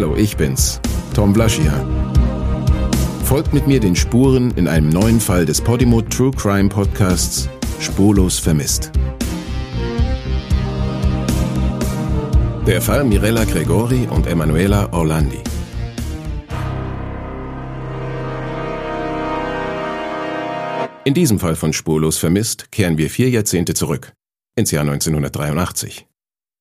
Hallo, ich bin's, Tom Blaschia. Folgt mit mir den Spuren in einem neuen Fall des Podimo True Crime Podcasts Spurlos vermisst. Der Fall Mirella Gregori und Emanuela Orlandi. In diesem Fall von Spurlos vermisst kehren wir vier Jahrzehnte zurück, ins Jahr 1983.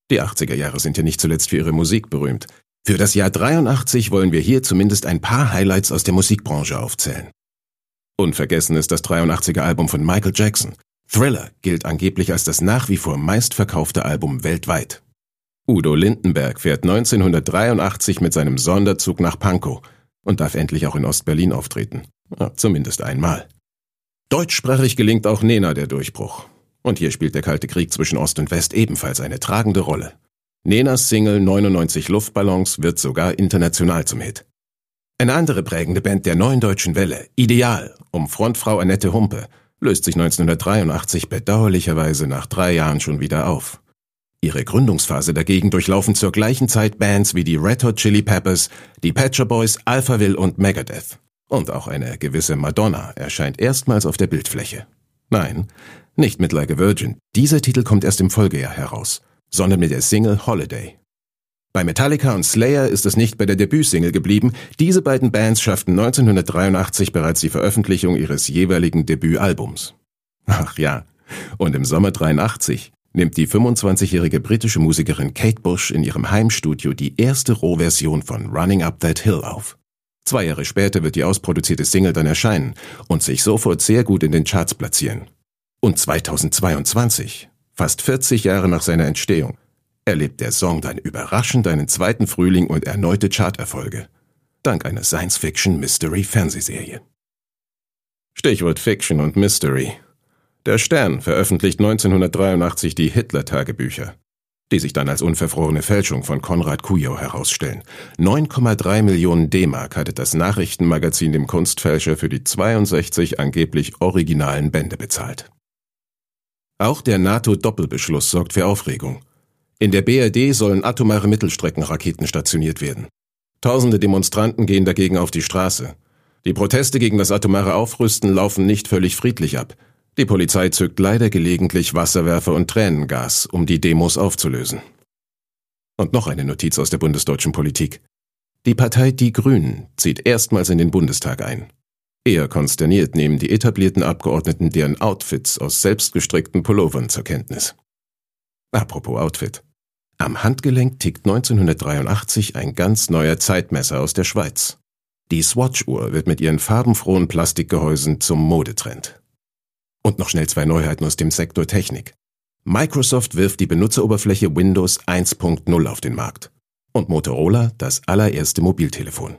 Die 80er Jahre sind ja nicht zuletzt für ihre Musik berühmt. Für das Jahr 83 wollen wir hier zumindest ein paar Highlights aus der Musikbranche aufzählen. Unvergessen ist das 83er Album von Michael Jackson. Thriller gilt angeblich als das nach wie vor meistverkaufte Album weltweit. Udo Lindenberg fährt 1983 mit seinem Sonderzug nach Pankow und darf endlich auch in Ostberlin auftreten. Ja, zumindest einmal. Deutschsprachig gelingt auch Nena der Durchbruch. Und hier spielt der Kalte Krieg zwischen Ost und West ebenfalls eine tragende Rolle. Nenas Single 99 Luftballons wird sogar international zum Hit. Eine andere prägende Band der neuen deutschen Welle, Ideal, um Frontfrau Annette Humpe, löst sich 1983 bedauerlicherweise nach drei Jahren schon wieder auf. Ihre Gründungsphase dagegen durchlaufen zur gleichen Zeit Bands wie die Red Hot Chili Peppers, die Patcher Boys, Alphaville und Megadeth. Und auch eine gewisse Madonna erscheint erstmals auf der Bildfläche. Nein, nicht mit Like a Virgin. Dieser Titel kommt erst im Folgejahr heraus, sondern mit der Single Holiday. Bei Metallica und Slayer ist es nicht bei der Debütsingle geblieben. Diese beiden Bands schafften 1983 bereits die Veröffentlichung ihres jeweiligen Debütalbums. Ach ja, und im Sommer 83 nimmt die 25-jährige britische Musikerin Kate Bush in ihrem Heimstudio die erste Rohversion von Running Up That Hill auf. Zwei Jahre später wird die ausproduzierte Single dann erscheinen und sich sofort sehr gut in den Charts platzieren. Und 2022, fast 40 Jahre nach seiner Entstehung, erlebt der Song dann überraschend einen zweiten Frühling und erneute Charterfolge. Dank einer Science-Fiction-Mystery-Fernsehserie. Stichwort Fiction und Mystery. Der Stern veröffentlicht 1983 die Hitler-Tagebücher, die sich dann als unverfrorene Fälschung von Konrad Kujow herausstellen. 9,3 Millionen D-Mark hatte das Nachrichtenmagazin dem Kunstfälscher für die 62 angeblich originalen Bände bezahlt. Auch der NATO-Doppelbeschluss sorgt für Aufregung. In der BRD sollen atomare Mittelstreckenraketen stationiert werden. Tausende Demonstranten gehen dagegen auf die Straße. Die Proteste gegen das atomare Aufrüsten laufen nicht völlig friedlich ab. Die Polizei zückt leider gelegentlich Wasserwerfer und Tränengas, um die Demos aufzulösen. Und noch eine Notiz aus der bundesdeutschen Politik. Die Partei Die Grünen zieht erstmals in den Bundestag ein. Eher konsterniert nehmen die etablierten Abgeordneten deren Outfits aus selbstgestrickten Pullovern zur Kenntnis. Apropos Outfit. Am Handgelenk tickt 1983 ein ganz neuer Zeitmesser aus der Schweiz. Die Swatch-Uhr wird mit ihren farbenfrohen Plastikgehäusen zum Modetrend. Und noch schnell zwei Neuheiten aus dem Sektor Technik. Microsoft wirft die Benutzeroberfläche Windows 1.0 auf den Markt. Und Motorola das allererste Mobiltelefon.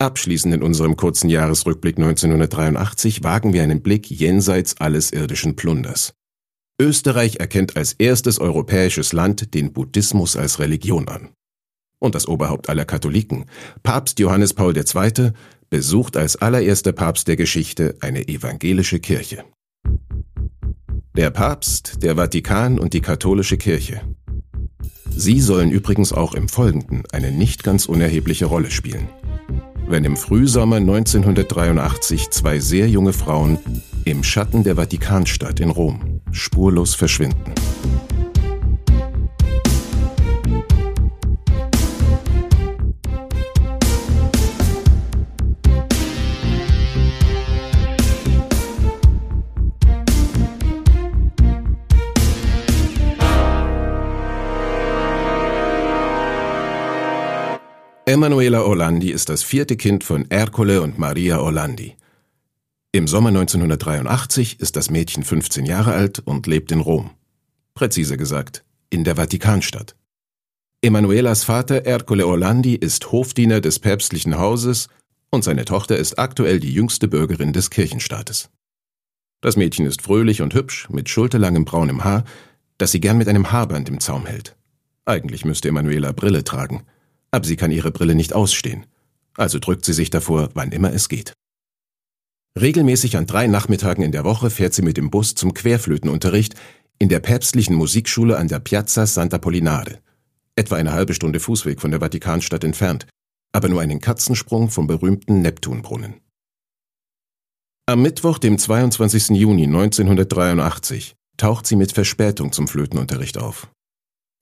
Abschließend in unserem kurzen Jahresrückblick 1983 wagen wir einen Blick jenseits alles irdischen Plunders. Österreich erkennt als erstes europäisches Land den Buddhismus als Religion an. Und das Oberhaupt aller Katholiken, Papst Johannes Paul II., besucht als allererster Papst der Geschichte eine evangelische Kirche. Der Papst, der Vatikan und die katholische Kirche. Sie sollen übrigens auch im Folgenden eine nicht ganz unerhebliche Rolle spielen. Wenn im Frühsommer 1983 zwei sehr junge Frauen im Schatten der Vatikanstadt in Rom spurlos verschwinden. Emanuela Orlandi ist das vierte Kind von Ercole und Maria Orlandi. Im Sommer 1983 ist das Mädchen 15 Jahre alt und lebt in Rom. Präziser gesagt, in der Vatikanstadt. Emanuelas Vater Ercole Orlandi ist Hofdiener des päpstlichen Hauses und seine Tochter ist aktuell die jüngste Bürgerin des Kirchenstaates. Das Mädchen ist fröhlich und hübsch, mit schulterlangem braunem Haar, das sie gern mit einem Haarband im Zaum hält. Eigentlich müsste Emanuela Brille tragen – aber sie kann ihre Brille nicht ausstehen, also drückt sie sich davor, wann immer es geht. Regelmäßig an drei Nachmittagen in der Woche fährt sie mit dem Bus zum Querflötenunterricht in der päpstlichen Musikschule an der Piazza Santa Polinare. etwa eine halbe Stunde Fußweg von der Vatikanstadt entfernt, aber nur einen Katzensprung vom berühmten Neptunbrunnen. Am Mittwoch, dem 22. Juni 1983, taucht sie mit Verspätung zum Flötenunterricht auf.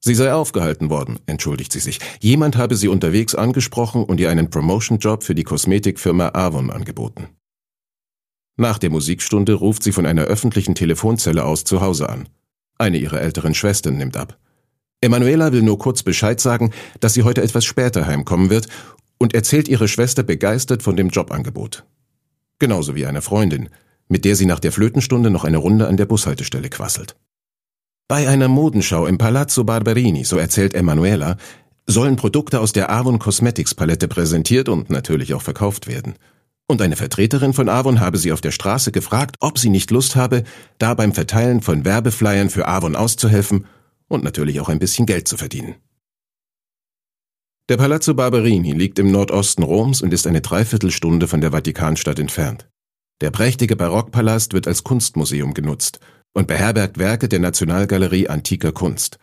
Sie sei aufgehalten worden, entschuldigt sie sich. Jemand habe sie unterwegs angesprochen und ihr einen Promotion-Job für die Kosmetikfirma Avon angeboten. Nach der Musikstunde ruft sie von einer öffentlichen Telefonzelle aus zu Hause an. Eine ihrer älteren Schwestern nimmt ab. Emanuela will nur kurz Bescheid sagen, dass sie heute etwas später heimkommen wird und erzählt ihre Schwester begeistert von dem Jobangebot. Genauso wie einer Freundin, mit der sie nach der Flötenstunde noch eine Runde an der Bushaltestelle quasselt. Bei einer Modenschau im Palazzo Barberini, so erzählt Emanuela, sollen Produkte aus der Avon Cosmetics Palette präsentiert und natürlich auch verkauft werden. Und eine Vertreterin von Avon habe sie auf der Straße gefragt, ob sie nicht Lust habe, da beim Verteilen von Werbeflyern für Avon auszuhelfen und natürlich auch ein bisschen Geld zu verdienen. Der Palazzo Barberini liegt im Nordosten Roms und ist eine Dreiviertelstunde von der Vatikanstadt entfernt. Der prächtige Barockpalast wird als Kunstmuseum genutzt und beherbergt Werke der Nationalgalerie antiker Kunst.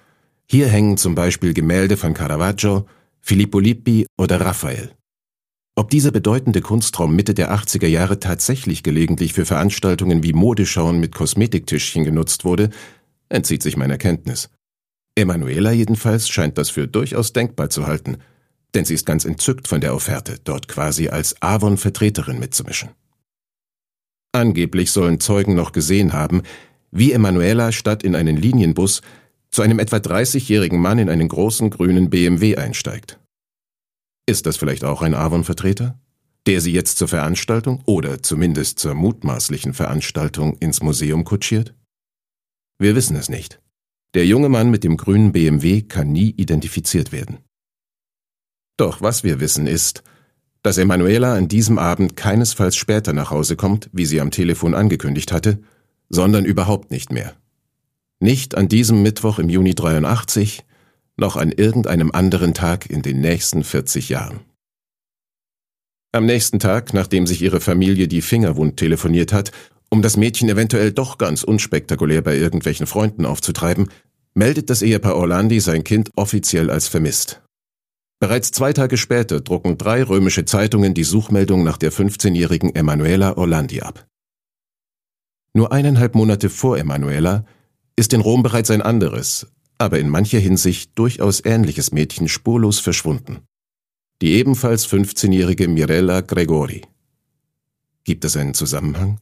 Hier hängen zum Beispiel Gemälde von Caravaggio, Filippo Lippi oder Raphael. Ob dieser bedeutende Kunstraum Mitte der 80er Jahre tatsächlich gelegentlich für Veranstaltungen wie Modeschauen mit Kosmetiktischchen genutzt wurde, entzieht sich meiner Kenntnis. Emanuela jedenfalls scheint das für durchaus denkbar zu halten – denn sie ist ganz entzückt von der Offerte, dort quasi als Avon-Vertreterin mitzumischen. Angeblich sollen Zeugen noch gesehen haben, wie Emanuela statt in einen Linienbus zu einem etwa 30-jährigen Mann in einen großen grünen BMW einsteigt. Ist das vielleicht auch ein Avon-Vertreter, der sie jetzt zur Veranstaltung oder zumindest zur mutmaßlichen Veranstaltung ins Museum kutschiert? Wir wissen es nicht. Der junge Mann mit dem grünen BMW kann nie identifiziert werden. Doch was wir wissen ist, dass Emanuela an diesem Abend keinesfalls später nach Hause kommt, wie sie am Telefon angekündigt hatte, sondern überhaupt nicht mehr. Nicht an diesem Mittwoch im Juni 83, noch an irgendeinem anderen Tag in den nächsten 40 Jahren. Am nächsten Tag, nachdem sich ihre Familie die Finger wund telefoniert hat, um das Mädchen eventuell doch ganz unspektakulär bei irgendwelchen Freunden aufzutreiben, meldet das Ehepaar Orlandi sein Kind offiziell als vermisst. Bereits zwei Tage später drucken drei römische Zeitungen die Suchmeldung nach der 15-jährigen Emanuela Orlandi ab. Nur eineinhalb Monate vor Emanuela ist in Rom bereits ein anderes, aber in mancher Hinsicht durchaus ähnliches Mädchen spurlos verschwunden. Die ebenfalls 15-jährige Mirella Gregori. Gibt es einen Zusammenhang?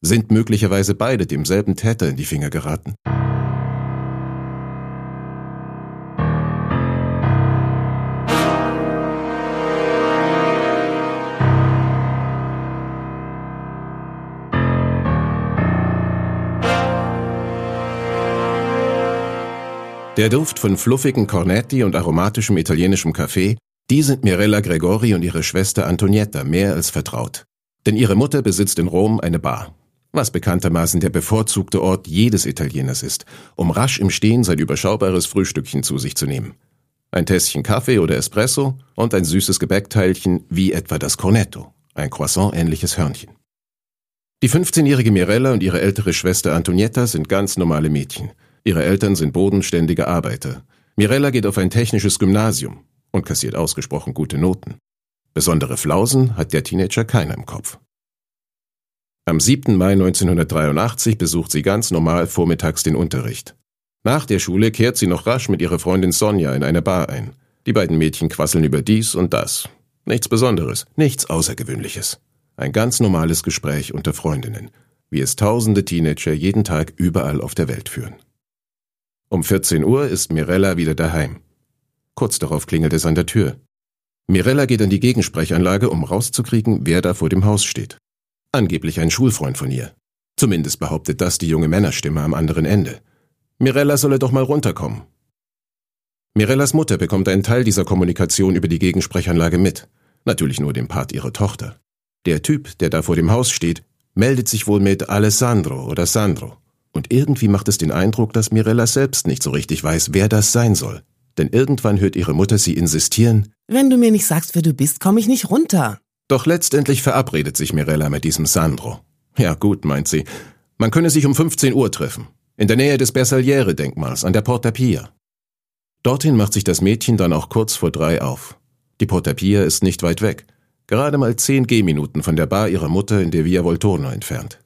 Sind möglicherweise beide demselben Täter in die Finger geraten? Der Duft von fluffigen Cornetti und aromatischem italienischem Kaffee, die sind Mirella Gregori und ihre Schwester Antonietta mehr als vertraut. Denn ihre Mutter besitzt in Rom eine Bar, was bekanntermaßen der bevorzugte Ort jedes Italieners ist, um rasch im Stehen sein überschaubares Frühstückchen zu sich zu nehmen. Ein Tässchen Kaffee oder Espresso und ein süßes Gebäckteilchen wie etwa das Cornetto, ein Croissant-ähnliches Hörnchen. Die 15-jährige Mirella und ihre ältere Schwester Antonietta sind ganz normale Mädchen – Ihre Eltern sind bodenständige Arbeiter. Mirella geht auf ein technisches Gymnasium und kassiert ausgesprochen gute Noten. Besondere Flausen hat der Teenager keiner im Kopf. Am 7. Mai 1983 besucht sie ganz normal vormittags den Unterricht. Nach der Schule kehrt sie noch rasch mit ihrer Freundin Sonja in eine Bar ein. Die beiden Mädchen quasseln über dies und das. Nichts Besonderes, nichts Außergewöhnliches. Ein ganz normales Gespräch unter Freundinnen, wie es tausende Teenager jeden Tag überall auf der Welt führen. Um 14 Uhr ist Mirella wieder daheim. Kurz darauf klingelt es an der Tür. Mirella geht an die Gegensprechanlage, um rauszukriegen, wer da vor dem Haus steht. Angeblich ein Schulfreund von ihr. Zumindest behauptet das die junge Männerstimme am anderen Ende. Mirella solle doch mal runterkommen. Mirellas Mutter bekommt einen Teil dieser Kommunikation über die Gegensprechanlage mit. Natürlich nur den Part ihrer Tochter. Der Typ, der da vor dem Haus steht, meldet sich wohl mit Alessandro oder Sandro. Und irgendwie macht es den Eindruck, dass Mirella selbst nicht so richtig weiß, wer das sein soll. Denn irgendwann hört ihre Mutter sie insistieren, Wenn du mir nicht sagst, wer du bist, komme ich nicht runter. Doch letztendlich verabredet sich Mirella mit diesem Sandro. Ja gut, meint sie, man könne sich um 15 Uhr treffen. In der Nähe des Bersagliere-Denkmals an der Porta Pia. Dorthin macht sich das Mädchen dann auch kurz vor drei auf. Die Porta Pia ist nicht weit weg, gerade mal zehn Gehminuten von der Bar ihrer Mutter in der Via Volturno entfernt.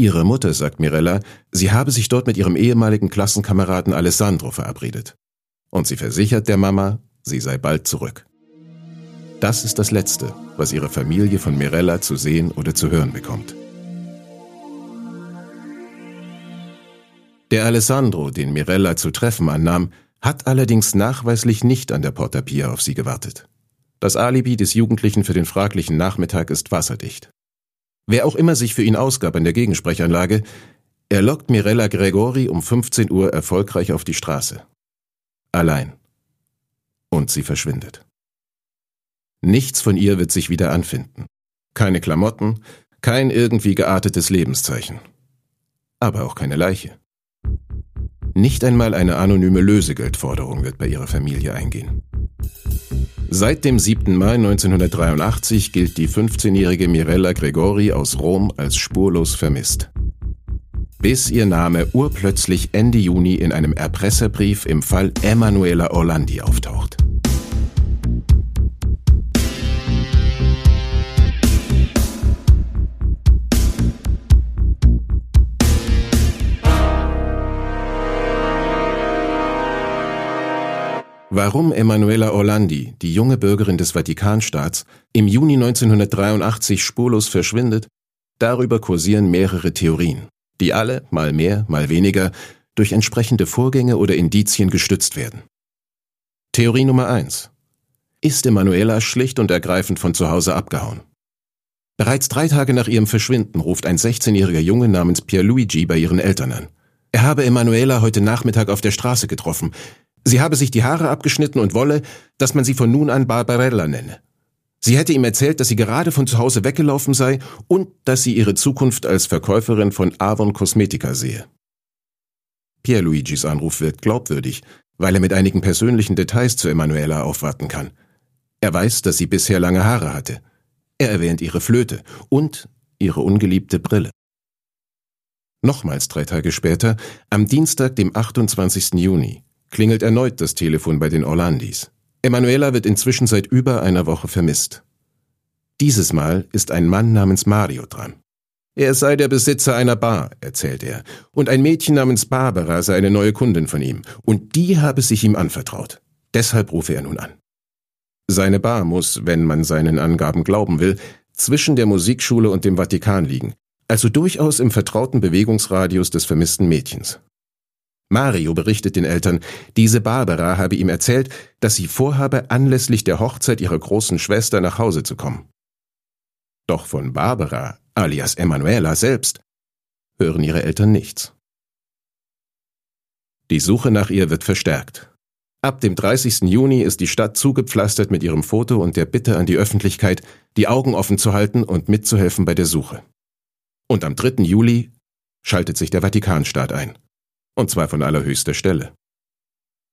Ihre Mutter sagt Mirella, sie habe sich dort mit ihrem ehemaligen Klassenkameraden Alessandro verabredet. Und sie versichert der Mama, sie sei bald zurück. Das ist das Letzte, was ihre Familie von Mirella zu sehen oder zu hören bekommt. Der Alessandro, den Mirella zu treffen annahm, hat allerdings nachweislich nicht an der Porta Pia auf sie gewartet. Das Alibi des Jugendlichen für den fraglichen Nachmittag ist wasserdicht. Wer auch immer sich für ihn ausgab an der Gegensprechanlage, er lockt Mirella Gregori um 15 Uhr erfolgreich auf die Straße. Allein. Und sie verschwindet. Nichts von ihr wird sich wieder anfinden. Keine Klamotten, kein irgendwie geartetes Lebenszeichen. Aber auch keine Leiche. Nicht einmal eine anonyme Lösegeldforderung wird bei ihrer Familie eingehen. Seit dem 7. Mai 1983 gilt die 15-jährige Mirella Gregori aus Rom als spurlos vermisst. Bis ihr Name urplötzlich Ende Juni in einem Erpresserbrief im Fall Emanuela Orlandi auftaucht. Warum Emanuela Orlandi, die junge Bürgerin des Vatikanstaats, im Juni 1983 spurlos verschwindet, darüber kursieren mehrere Theorien, die alle, mal mehr, mal weniger, durch entsprechende Vorgänge oder Indizien gestützt werden. Theorie Nummer eins: Ist Emanuela schlicht und ergreifend von zu Hause abgehauen? Bereits drei Tage nach ihrem Verschwinden ruft ein 16-jähriger Junge namens Pierluigi bei ihren Eltern an. Er habe Emanuela heute Nachmittag auf der Straße getroffen. Sie habe sich die Haare abgeschnitten und wolle, dass man sie von nun an Barbarella nenne. Sie hätte ihm erzählt, dass sie gerade von zu Hause weggelaufen sei und dass sie ihre Zukunft als Verkäuferin von Avon Cosmetica sehe. Pierluigis Anruf wird glaubwürdig, weil er mit einigen persönlichen Details zu Emanuela aufwarten kann. Er weiß, dass sie bisher lange Haare hatte. Er erwähnt ihre Flöte und ihre ungeliebte Brille. Nochmals drei Tage später, am Dienstag, dem 28. Juni, klingelt erneut das Telefon bei den Orlandis. Emanuela wird inzwischen seit über einer Woche vermisst. Dieses Mal ist ein Mann namens Mario dran. Er sei der Besitzer einer Bar, erzählt er, und ein Mädchen namens Barbara sei eine neue Kundin von ihm, und die habe sich ihm anvertraut. Deshalb rufe er nun an. Seine Bar muss, wenn man seinen Angaben glauben will, zwischen der Musikschule und dem Vatikan liegen, also durchaus im vertrauten Bewegungsradius des vermissten Mädchens. Mario berichtet den Eltern, diese Barbara habe ihm erzählt, dass sie vorhabe, anlässlich der Hochzeit ihrer großen Schwester nach Hause zu kommen. Doch von Barbara, alias Emanuela selbst, hören ihre Eltern nichts. Die Suche nach ihr wird verstärkt. Ab dem 30. Juni ist die Stadt zugepflastert mit ihrem Foto und der Bitte an die Öffentlichkeit, die Augen offen zu halten und mitzuhelfen bei der Suche. Und am 3. Juli schaltet sich der Vatikanstaat ein und zwar von allerhöchster Stelle.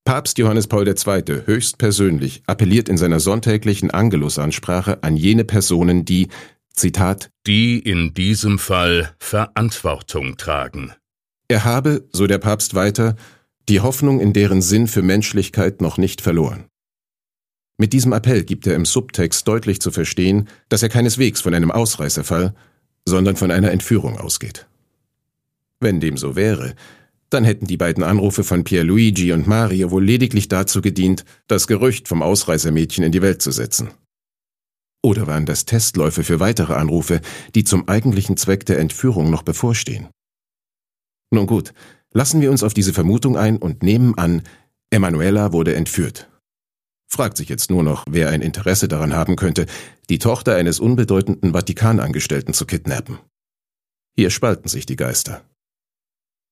Papst Johannes Paul II. höchstpersönlich appelliert in seiner sonntäglichen Angelusansprache an jene Personen, die, Zitat, die in diesem Fall Verantwortung tragen. Er habe, so der Papst weiter, die Hoffnung in deren Sinn für Menschlichkeit noch nicht verloren. Mit diesem Appell gibt er im Subtext deutlich zu verstehen, dass er keineswegs von einem Ausreißerfall, sondern von einer Entführung ausgeht. Wenn dem so wäre, dann hätten die beiden Anrufe von Pierluigi und Mario wohl lediglich dazu gedient, das Gerücht vom Ausreißermädchen in die Welt zu setzen. Oder waren das Testläufe für weitere Anrufe, die zum eigentlichen Zweck der Entführung noch bevorstehen? Nun gut, lassen wir uns auf diese Vermutung ein und nehmen an, Emanuela wurde entführt. Fragt sich jetzt nur noch, wer ein Interesse daran haben könnte, die Tochter eines unbedeutenden Vatikanangestellten zu kidnappen. Hier spalten sich die Geister.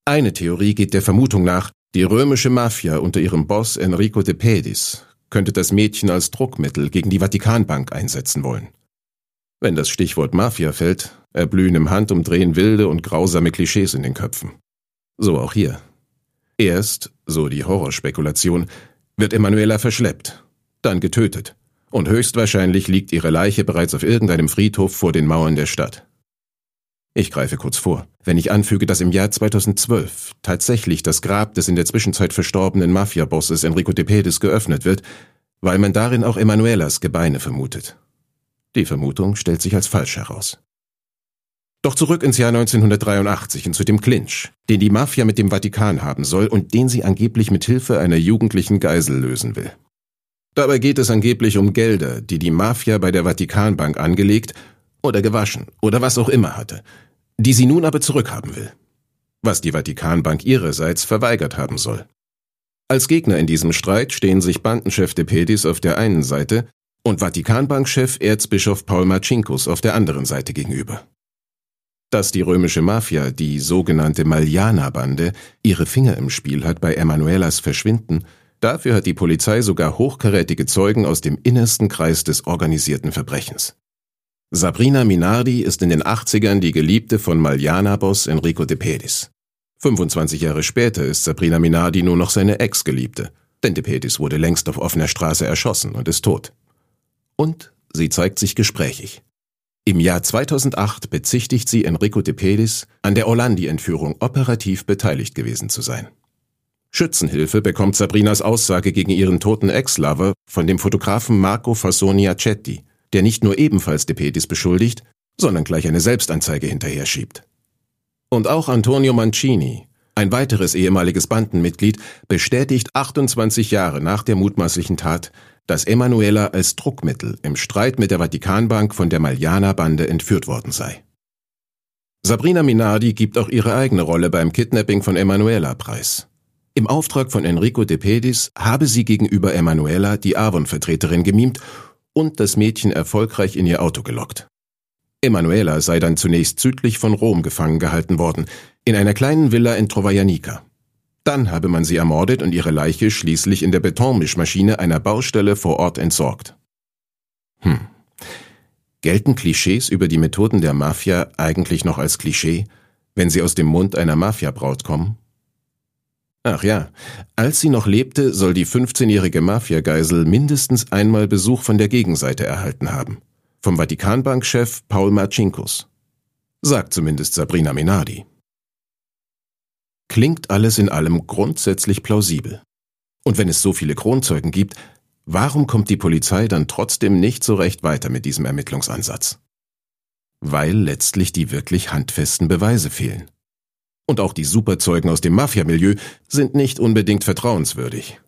Eine Theorie geht der Vermutung nach, die römische Mafia unter ihrem Boss Enrico de Pedis könnte das Mädchen als Druckmittel gegen die Vatikanbank einsetzen wollen. Wenn das Stichwort Mafia fällt, erblühen im Handumdrehen wilde und grausame Klischees in den Köpfen. So auch hier. Erst, so die Horrorspekulation, wird Emanuela verschleppt, dann getötet, und höchstwahrscheinlich liegt ihre Leiche bereits auf irgendeinem Friedhof vor den Mauern der Stadt. Ich greife kurz vor, wenn ich anfüge, dass im Jahr 2012 tatsächlich das Grab des in der Zwischenzeit verstorbenen Mafia-Bosses Enrico De Pedis geöffnet wird, weil man darin auch Emanuelas Gebeine vermutet. Die Vermutung stellt sich als falsch heraus. Doch zurück ins Jahr 1983 und zu dem Clinch, den die Mafia mit dem Vatikan haben soll und den sie angeblich mit Hilfe einer jugendlichen Geisel lösen will. Dabei geht es angeblich um Gelder, die die Mafia bei der Vatikanbank angelegt oder gewaschen oder was auch immer hatte, die sie nun aber zurückhaben will, was die Vatikanbank ihrerseits verweigert haben soll. Als Gegner in diesem Streit stehen sich Bandenchef de Pedis auf der einen Seite und Vatikanbankchef Erzbischof Paul Marcinkus auf der anderen Seite gegenüber. Dass die römische Mafia, die sogenannte Maliana-Bande, ihre Finger im Spiel hat bei Emanuelas Verschwinden, dafür hat die Polizei sogar hochkarätige Zeugen aus dem innersten Kreis des organisierten Verbrechens. Sabrina Minardi ist in den 80ern die Geliebte von Maliana-Boss Enrico de Pedis. 25 Jahre später ist Sabrina Minardi nur noch seine Ex-Geliebte, denn de Pedis wurde längst auf offener Straße erschossen und ist tot. Und sie zeigt sich gesprächig. Im Jahr 2008 bezichtigt sie Enrico de Pedis, an der Orlandi-Entführung operativ beteiligt gewesen zu sein. Schützenhilfe bekommt Sabrinas Aussage gegen ihren toten Ex-Lover von dem Fotografen Marco Fassoni Acetti, der nicht nur ebenfalls De Pedis beschuldigt, sondern gleich eine Selbstanzeige hinterher schiebt. Und auch Antonio Mancini, ein weiteres ehemaliges Bandenmitglied, bestätigt 28 Jahre nach der mutmaßlichen Tat, dass Emanuela als Druckmittel im Streit mit der Vatikanbank von der Maliana-Bande entführt worden sei. Sabrina Minardi gibt auch ihre eigene Rolle beim Kidnapping von Emanuela preis. Im Auftrag von Enrico de Pedis habe sie gegenüber Emanuela die Avon-Vertreterin gemimt und das Mädchen erfolgreich in ihr Auto gelockt. Emanuela sei dann zunächst südlich von Rom gefangen gehalten worden, in einer kleinen Villa in Trovajanica. Dann habe man sie ermordet und ihre Leiche schließlich in der Betonmischmaschine einer Baustelle vor Ort entsorgt. Hm. Gelten Klischees über die Methoden der Mafia eigentlich noch als Klischee, wenn sie aus dem Mund einer Mafiabraut kommen? Ach ja, als sie noch lebte, soll die 15-jährige Mafiageisel mindestens einmal Besuch von der Gegenseite erhalten haben. Vom Vatikanbankchef Paul Marcinkus. Sagt zumindest Sabrina Minardi. Klingt alles in allem grundsätzlich plausibel. Und wenn es so viele Kronzeugen gibt, warum kommt die Polizei dann trotzdem nicht so recht weiter mit diesem Ermittlungsansatz? Weil letztlich die wirklich handfesten Beweise fehlen. Und auch die Superzeugen aus dem Mafiamilieu sind nicht unbedingt vertrauenswürdig.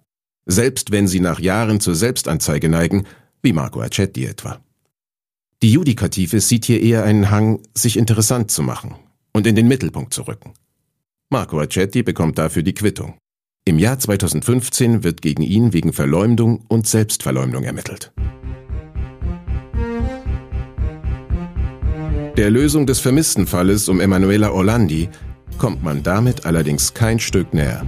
Selbst wenn sie nach Jahren zur Selbstanzeige neigen, wie Marco Acetti etwa. Die Judikative sieht hier eher einen Hang, sich interessant zu machen und in den Mittelpunkt zu rücken. Marco Acetti bekommt dafür die Quittung. Im Jahr 2015 wird gegen ihn wegen Verleumdung und Selbstverleumdung ermittelt. Der Lösung des vermissten Falles um Emanuela Orlandi kommt man damit allerdings kein Stück näher.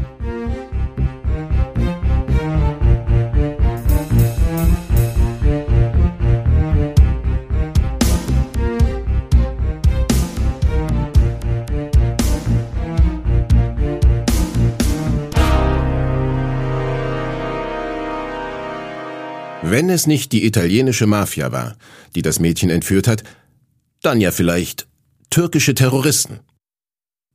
Wenn es nicht die italienische Mafia war, die das Mädchen entführt hat, dann ja vielleicht türkische Terroristen.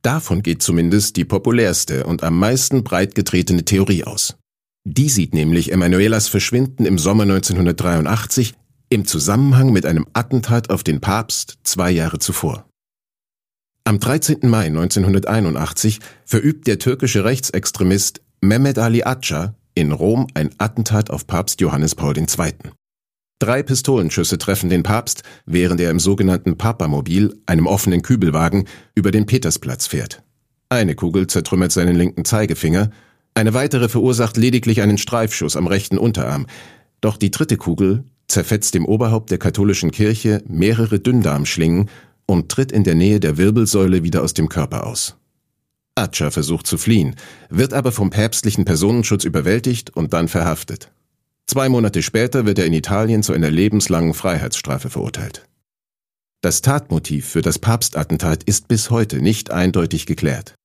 Davon geht zumindest die populärste und am meisten breitgetretene Theorie aus. Die sieht nämlich Emanuelas Verschwinden im Sommer 1983 im Zusammenhang mit einem Attentat auf den Papst zwei Jahre zuvor. Am 13. Mai 1981 verübt der türkische Rechtsextremist Mehmet Ali Aca in Rom ein Attentat auf Papst Johannes Paul II. Drei Pistolenschüsse treffen den Papst, während er im sogenannten Papamobil, einem offenen Kübelwagen, über den Petersplatz fährt. Eine Kugel zertrümmert seinen linken Zeigefinger, eine weitere verursacht lediglich einen Streifschuss am rechten Unterarm, doch die dritte Kugel zerfetzt dem Oberhaupt der katholischen Kirche mehrere Dünndarmschlingen und tritt in der Nähe der Wirbelsäule wieder aus dem Körper aus. Atscher versucht zu fliehen, wird aber vom päpstlichen Personenschutz überwältigt und dann verhaftet. Zwei Monate später wird er in Italien zu einer lebenslangen Freiheitsstrafe verurteilt. Das Tatmotiv für das Papstattentat ist bis heute nicht eindeutig geklärt.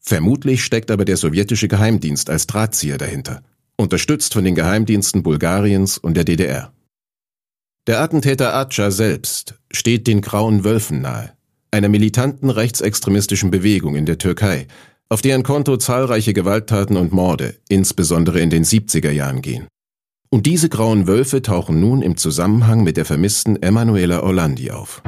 Vermutlich steckt aber der sowjetische Geheimdienst als Drahtzieher dahinter, unterstützt von den Geheimdiensten Bulgariens und der DDR. Der Attentäter Acha selbst steht den Grauen Wölfen nahe, einer militanten rechtsextremistischen Bewegung in der Türkei, auf deren Konto zahlreiche Gewalttaten und Morde, insbesondere in den 70er Jahren gehen. Und diese grauen Wölfe tauchen nun im Zusammenhang mit der vermissten Emanuela Orlandi auf.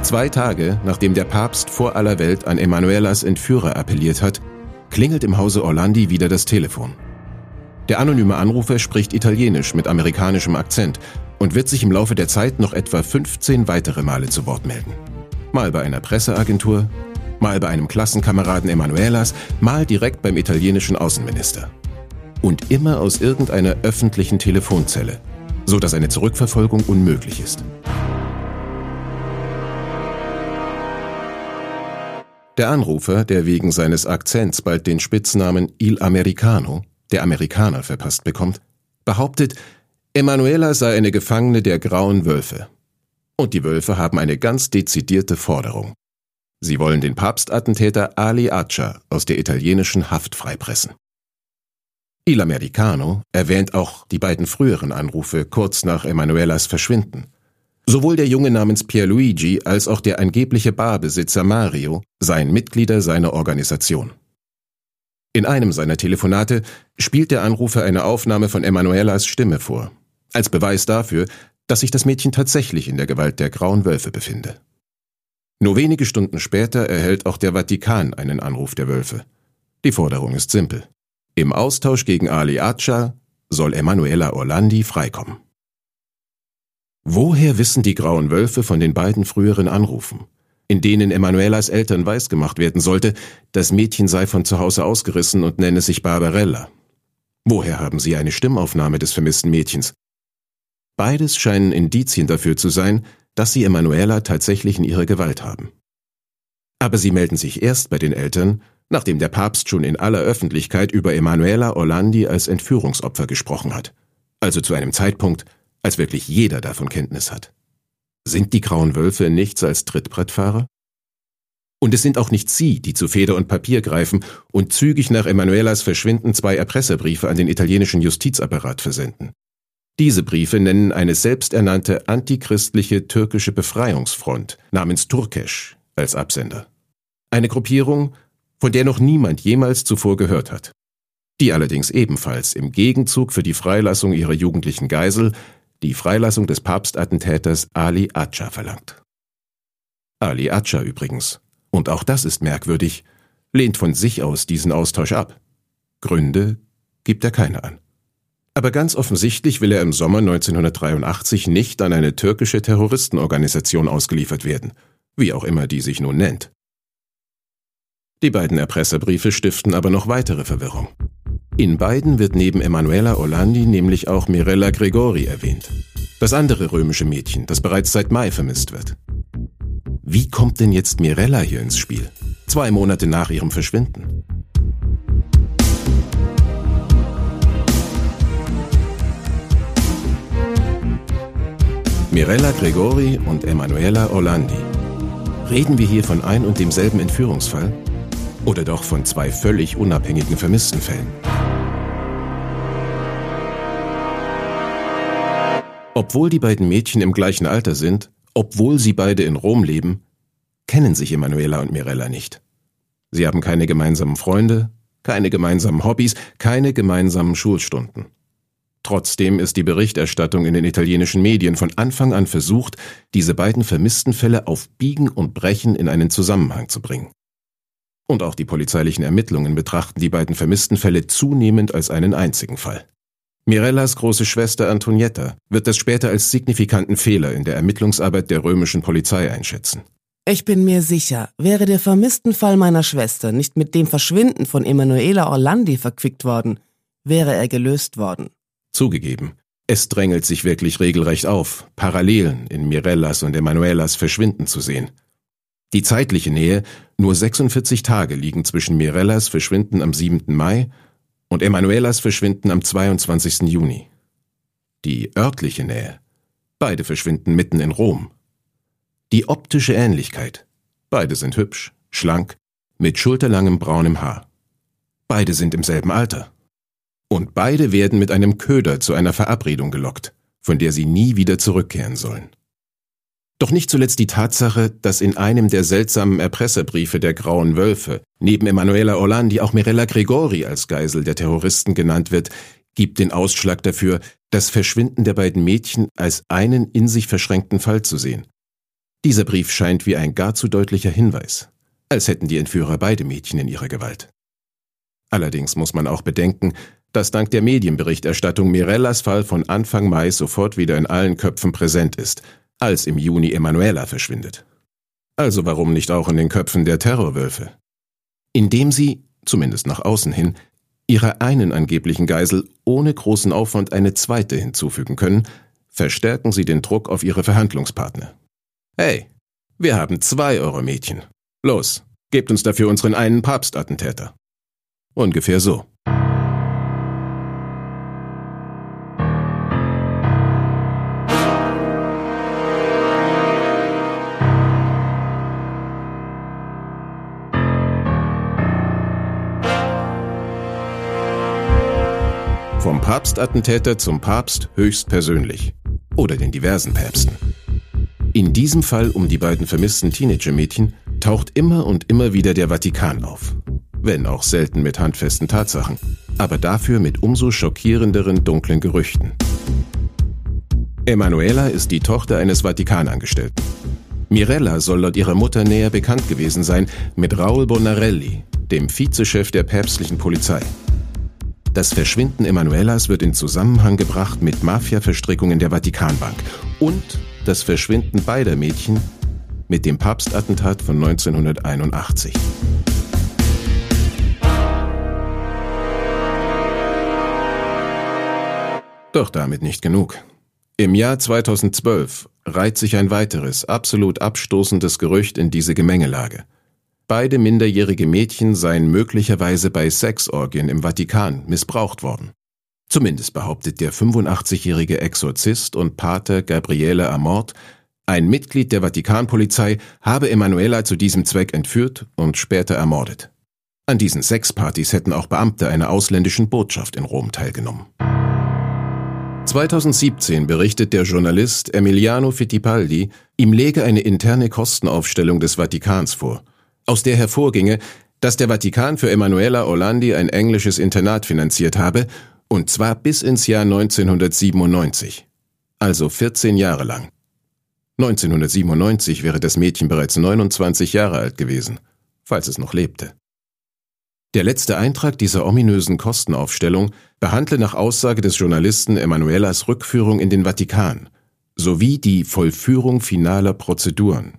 Zwei Tage, nachdem der Papst vor aller Welt an Emanuelas Entführer appelliert hat, klingelt im Hause Orlandi wieder das Telefon. Der anonyme Anrufer spricht Italienisch mit amerikanischem Akzent und wird sich im Laufe der Zeit noch etwa 15 weitere Male zu Wort melden. Mal bei einer Presseagentur, mal bei einem Klassenkameraden Emanuelas, mal direkt beim italienischen Außenminister. Und immer aus irgendeiner öffentlichen Telefonzelle, so dass eine Zurückverfolgung unmöglich ist. Der Anrufer, der wegen seines Akzents bald den Spitznamen Il Americano, der Amerikaner, verpasst bekommt, behauptet, Emanuela sei eine Gefangene der grauen Wölfe. Und die Wölfe haben eine ganz dezidierte Forderung. Sie wollen den Papstattentäter Ali Accia aus der italienischen Haft freipressen. Il Americano erwähnt auch die beiden früheren Anrufe kurz nach Emanuelas Verschwinden. Sowohl der Junge namens Pierluigi als auch der angebliche Barbesitzer Mario seien Mitglieder seiner Organisation. In einem seiner Telefonate spielt der Anrufer eine Aufnahme von Emanuelas Stimme vor, als Beweis dafür, dass sich das Mädchen tatsächlich in der Gewalt der grauen Wölfe befinde. Nur wenige Stunden später erhält auch der Vatikan einen Anruf der Wölfe. Die Forderung ist simpel. Im Austausch gegen Ali Accia soll Emanuela Orlandi freikommen. Woher wissen die grauen Wölfe von den beiden früheren Anrufen, in denen Emanuelas Eltern weisgemacht werden sollte, das Mädchen sei von zu Hause ausgerissen und nenne sich Barbarella? Woher haben sie eine Stimmaufnahme des vermissten Mädchens? Beides scheinen Indizien dafür zu sein, dass sie Emanuela tatsächlich in ihrer Gewalt haben. Aber sie melden sich erst bei den Eltern, nachdem der Papst schon in aller Öffentlichkeit über Emanuela Orlandi als Entführungsopfer gesprochen hat, also zu einem Zeitpunkt, als wirklich jeder davon Kenntnis hat. Sind die grauen Wölfe nichts als Trittbrettfahrer? Und es sind auch nicht Sie, die zu Feder und Papier greifen und zügig nach Emanuelas Verschwinden zwei Erpresserbriefe an den italienischen Justizapparat versenden. Diese Briefe nennen eine selbsternannte antichristliche türkische Befreiungsfront namens Turkesh als Absender. Eine Gruppierung, von der noch niemand jemals zuvor gehört hat. Die allerdings ebenfalls im Gegenzug für die Freilassung ihrer jugendlichen Geisel die Freilassung des Papstattentäters Ali Acca verlangt. Ali Acca übrigens, und auch das ist merkwürdig, lehnt von sich aus diesen Austausch ab. Gründe gibt er keine an. Aber ganz offensichtlich will er im Sommer 1983 nicht an eine türkische Terroristenorganisation ausgeliefert werden, wie auch immer die sich nun nennt. Die beiden Erpresserbriefe stiften aber noch weitere Verwirrung. In beiden wird neben Emanuela Orlandi nämlich auch Mirella Gregori erwähnt. Das andere römische Mädchen, das bereits seit Mai vermisst wird. Wie kommt denn jetzt Mirella hier ins Spiel? Zwei Monate nach ihrem Verschwinden. Mirella Gregori und Emanuela Orlandi. Reden wir hier von ein und demselben Entführungsfall? Oder doch von zwei völlig unabhängigen Vermisstenfällen? Obwohl die beiden Mädchen im gleichen Alter sind, obwohl sie beide in Rom leben, kennen sich Emanuela und Mirella nicht. Sie haben keine gemeinsamen Freunde, keine gemeinsamen Hobbys, keine gemeinsamen Schulstunden. Trotzdem ist die Berichterstattung in den italienischen Medien von Anfang an versucht, diese beiden vermissten Fälle auf Biegen und Brechen in einen Zusammenhang zu bringen. Und auch die polizeilichen Ermittlungen betrachten die beiden vermissten Fälle zunehmend als einen einzigen Fall. Mirellas große Schwester Antonietta wird das später als signifikanten Fehler in der Ermittlungsarbeit der römischen Polizei einschätzen. Ich bin mir sicher, wäre der vermissten Fall meiner Schwester nicht mit dem Verschwinden von Emanuela Orlandi verquickt worden, wäre er gelöst worden. Zugegeben, es drängelt sich wirklich regelrecht auf, Parallelen in Mirellas und Emanuelas Verschwinden zu sehen. Die zeitliche Nähe, nur 46 Tage liegen zwischen Mirellas Verschwinden am 7. Mai und Emanuelas verschwinden am 22. Juni. Die örtliche Nähe. Beide verschwinden mitten in Rom. Die optische Ähnlichkeit. Beide sind hübsch, schlank, mit schulterlangem braunem Haar. Beide sind im selben Alter. Und beide werden mit einem Köder zu einer Verabredung gelockt, von der sie nie wieder zurückkehren sollen. Doch nicht zuletzt die Tatsache, dass in einem der seltsamen Erpresserbriefe der Grauen Wölfe neben Emanuela Orlandi auch Mirella Gregori als Geisel der Terroristen genannt wird, gibt den Ausschlag dafür, das Verschwinden der beiden Mädchen als einen in sich verschränkten Fall zu sehen. Dieser Brief scheint wie ein gar zu deutlicher Hinweis, als hätten die Entführer beide Mädchen in ihrer Gewalt. Allerdings muss man auch bedenken, dass dank der Medienberichterstattung Mirellas Fall von Anfang Mai sofort wieder in allen Köpfen präsent ist – als im Juni Emanuela verschwindet. Also warum nicht auch in den Köpfen der Terrorwölfe? Indem sie, zumindest nach außen hin, ihrer einen angeblichen Geisel ohne großen Aufwand eine zweite hinzufügen können, verstärken sie den Druck auf ihre Verhandlungspartner. Hey, wir haben zwei eure Mädchen. Los, gebt uns dafür unseren einen Papstattentäter. Ungefähr so. Papstattentäter zum Papst höchstpersönlich. Oder den diversen Päpsten. In diesem Fall um die beiden vermissten Teenager-Mädchen taucht immer und immer wieder der Vatikan auf. Wenn auch selten mit handfesten Tatsachen, aber dafür mit umso schockierenderen dunklen Gerüchten. Emanuela ist die Tochter eines Vatikanangestellten. Mirella soll laut ihrer Mutter näher bekannt gewesen sein mit Raul Bonarelli, dem Vizechef der päpstlichen Polizei. Das Verschwinden Emanuelas wird in Zusammenhang gebracht mit Mafia-Verstrickungen der Vatikanbank und das Verschwinden beider Mädchen mit dem Papstattentat von 1981. Doch damit nicht genug. Im Jahr 2012 reiht sich ein weiteres, absolut abstoßendes Gerücht in diese Gemengelage. Beide minderjährige Mädchen seien möglicherweise bei Sexorgien im Vatikan missbraucht worden. Zumindest behauptet der 85-jährige Exorzist und Pater Gabriele Amort, ein Mitglied der Vatikanpolizei habe Emanuela zu diesem Zweck entführt und später ermordet. An diesen Sexpartys hätten auch Beamte einer ausländischen Botschaft in Rom teilgenommen. 2017 berichtet der Journalist Emiliano Fittipaldi, ihm lege eine interne Kostenaufstellung des Vatikans vor – aus der hervorginge, dass der Vatikan für Emanuela Orlandi ein englisches Internat finanziert habe, und zwar bis ins Jahr 1997, also 14 Jahre lang. 1997 wäre das Mädchen bereits 29 Jahre alt gewesen, falls es noch lebte. Der letzte Eintrag dieser ominösen Kostenaufstellung behandle nach Aussage des Journalisten Emanuelas Rückführung in den Vatikan sowie die Vollführung finaler Prozeduren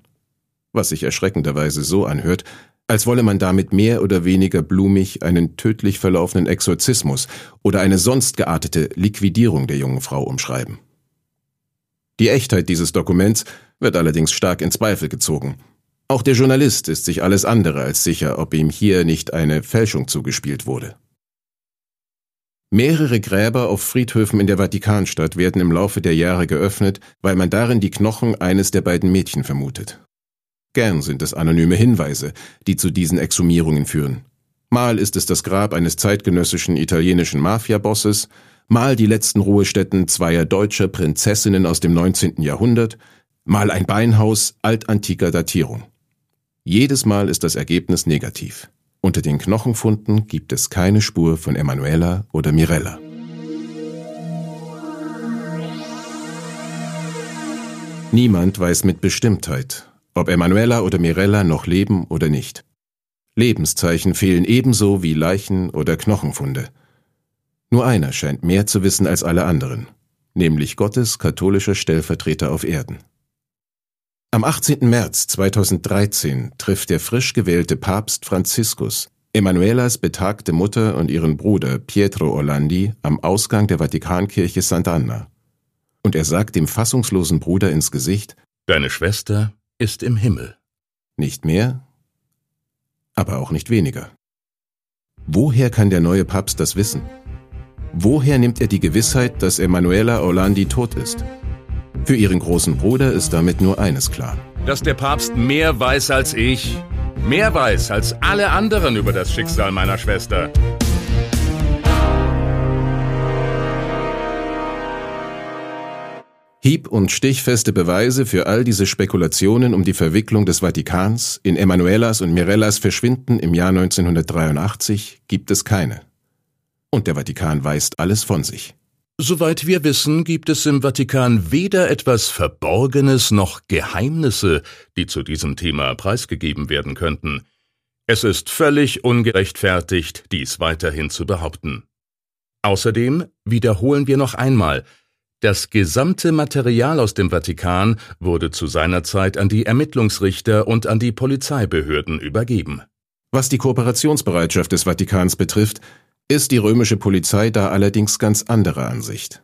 was sich erschreckenderweise so anhört, als wolle man damit mehr oder weniger blumig einen tödlich verlaufenden Exorzismus oder eine sonst geartete Liquidierung der jungen Frau umschreiben. Die Echtheit dieses Dokuments wird allerdings stark in Zweifel gezogen. Auch der Journalist ist sich alles andere als sicher, ob ihm hier nicht eine Fälschung zugespielt wurde. Mehrere Gräber auf Friedhöfen in der Vatikanstadt werden im Laufe der Jahre geöffnet, weil man darin die Knochen eines der beiden Mädchen vermutet. Gern sind es anonyme Hinweise, die zu diesen Exhumierungen führen. Mal ist es das Grab eines zeitgenössischen italienischen Mafiabosses, mal die letzten Ruhestätten zweier deutscher Prinzessinnen aus dem 19. Jahrhundert, mal ein Beinhaus altantiker Datierung. Jedes Mal ist das Ergebnis negativ. Unter den Knochenfunden gibt es keine Spur von Emanuela oder Mirella. Niemand weiß mit Bestimmtheit, ob Emanuela oder Mirella noch leben oder nicht. Lebenszeichen fehlen ebenso wie Leichen oder Knochenfunde. Nur einer scheint mehr zu wissen als alle anderen, nämlich Gottes katholischer Stellvertreter auf Erden. Am 18. März 2013 trifft der frisch gewählte Papst Franziskus Emanuelas betagte Mutter und ihren Bruder Pietro Orlandi am Ausgang der Vatikankirche Sant'Anna. Und er sagt dem fassungslosen Bruder ins Gesicht, Deine Schwester ist im Himmel. Nicht mehr, aber auch nicht weniger. Woher kann der neue Papst das wissen? Woher nimmt er die Gewissheit, dass Emanuela Orlandi tot ist? Für ihren großen Bruder ist damit nur eines klar. Dass der Papst mehr weiß als ich. Mehr weiß als alle anderen über das Schicksal meiner Schwester. Hieb- und stichfeste Beweise für all diese Spekulationen um die Verwicklung des Vatikans in Emanuelas und Mirellas Verschwinden im Jahr 1983 gibt es keine. Und der Vatikan weist alles von sich. Soweit wir wissen, gibt es im Vatikan weder etwas Verborgenes noch Geheimnisse, die zu diesem Thema preisgegeben werden könnten. Es ist völlig ungerechtfertigt, dies weiterhin zu behaupten. Außerdem wiederholen wir noch einmal, das gesamte Material aus dem Vatikan wurde zu seiner Zeit an die Ermittlungsrichter und an die Polizeibehörden übergeben. Was die Kooperationsbereitschaft des Vatikans betrifft, ist die römische Polizei da allerdings ganz anderer Ansicht.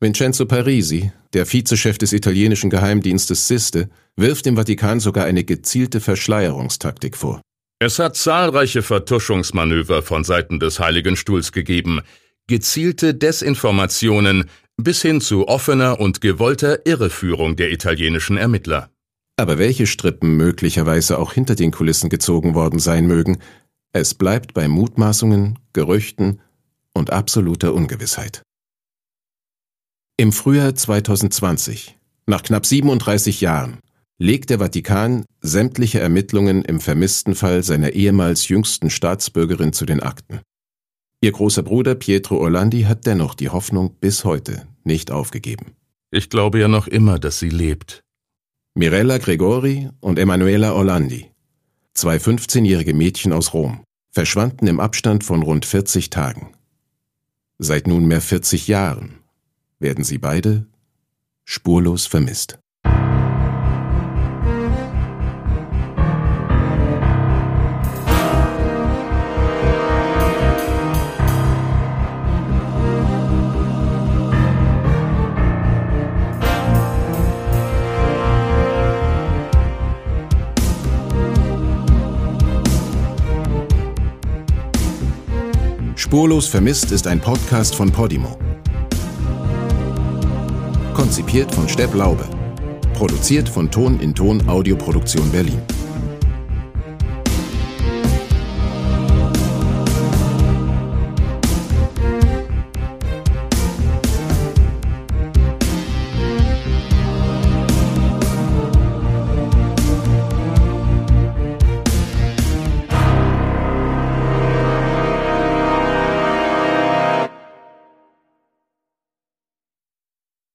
Vincenzo Parisi, der Vizechef des italienischen Geheimdienstes Siste, wirft dem Vatikan sogar eine gezielte Verschleierungstaktik vor. Es hat zahlreiche Vertuschungsmanöver von Seiten des Heiligen Stuhls gegeben, gezielte Desinformationen bis hin zu offener und gewollter Irreführung der italienischen Ermittler. Aber welche Strippen möglicherweise auch hinter den Kulissen gezogen worden sein mögen, es bleibt bei Mutmaßungen, Gerüchten und absoluter Ungewissheit. Im Frühjahr 2020, nach knapp 37 Jahren, legt der Vatikan sämtliche Ermittlungen im vermissten Fall seiner ehemals jüngsten Staatsbürgerin zu den Akten. Ihr großer Bruder Pietro Orlandi hat dennoch die Hoffnung bis heute nicht aufgegeben. Ich glaube ja noch immer, dass sie lebt. Mirella Gregori und Emanuela Orlandi Zwei 15-jährige Mädchen aus Rom verschwanden im Abstand von rund 40 Tagen. Seit nunmehr 40 Jahren werden sie beide spurlos vermisst. Spurlos vermisst ist ein Podcast von Podimo. Konzipiert von Stepp Laube. Produziert von Ton in Ton Audioproduktion Berlin.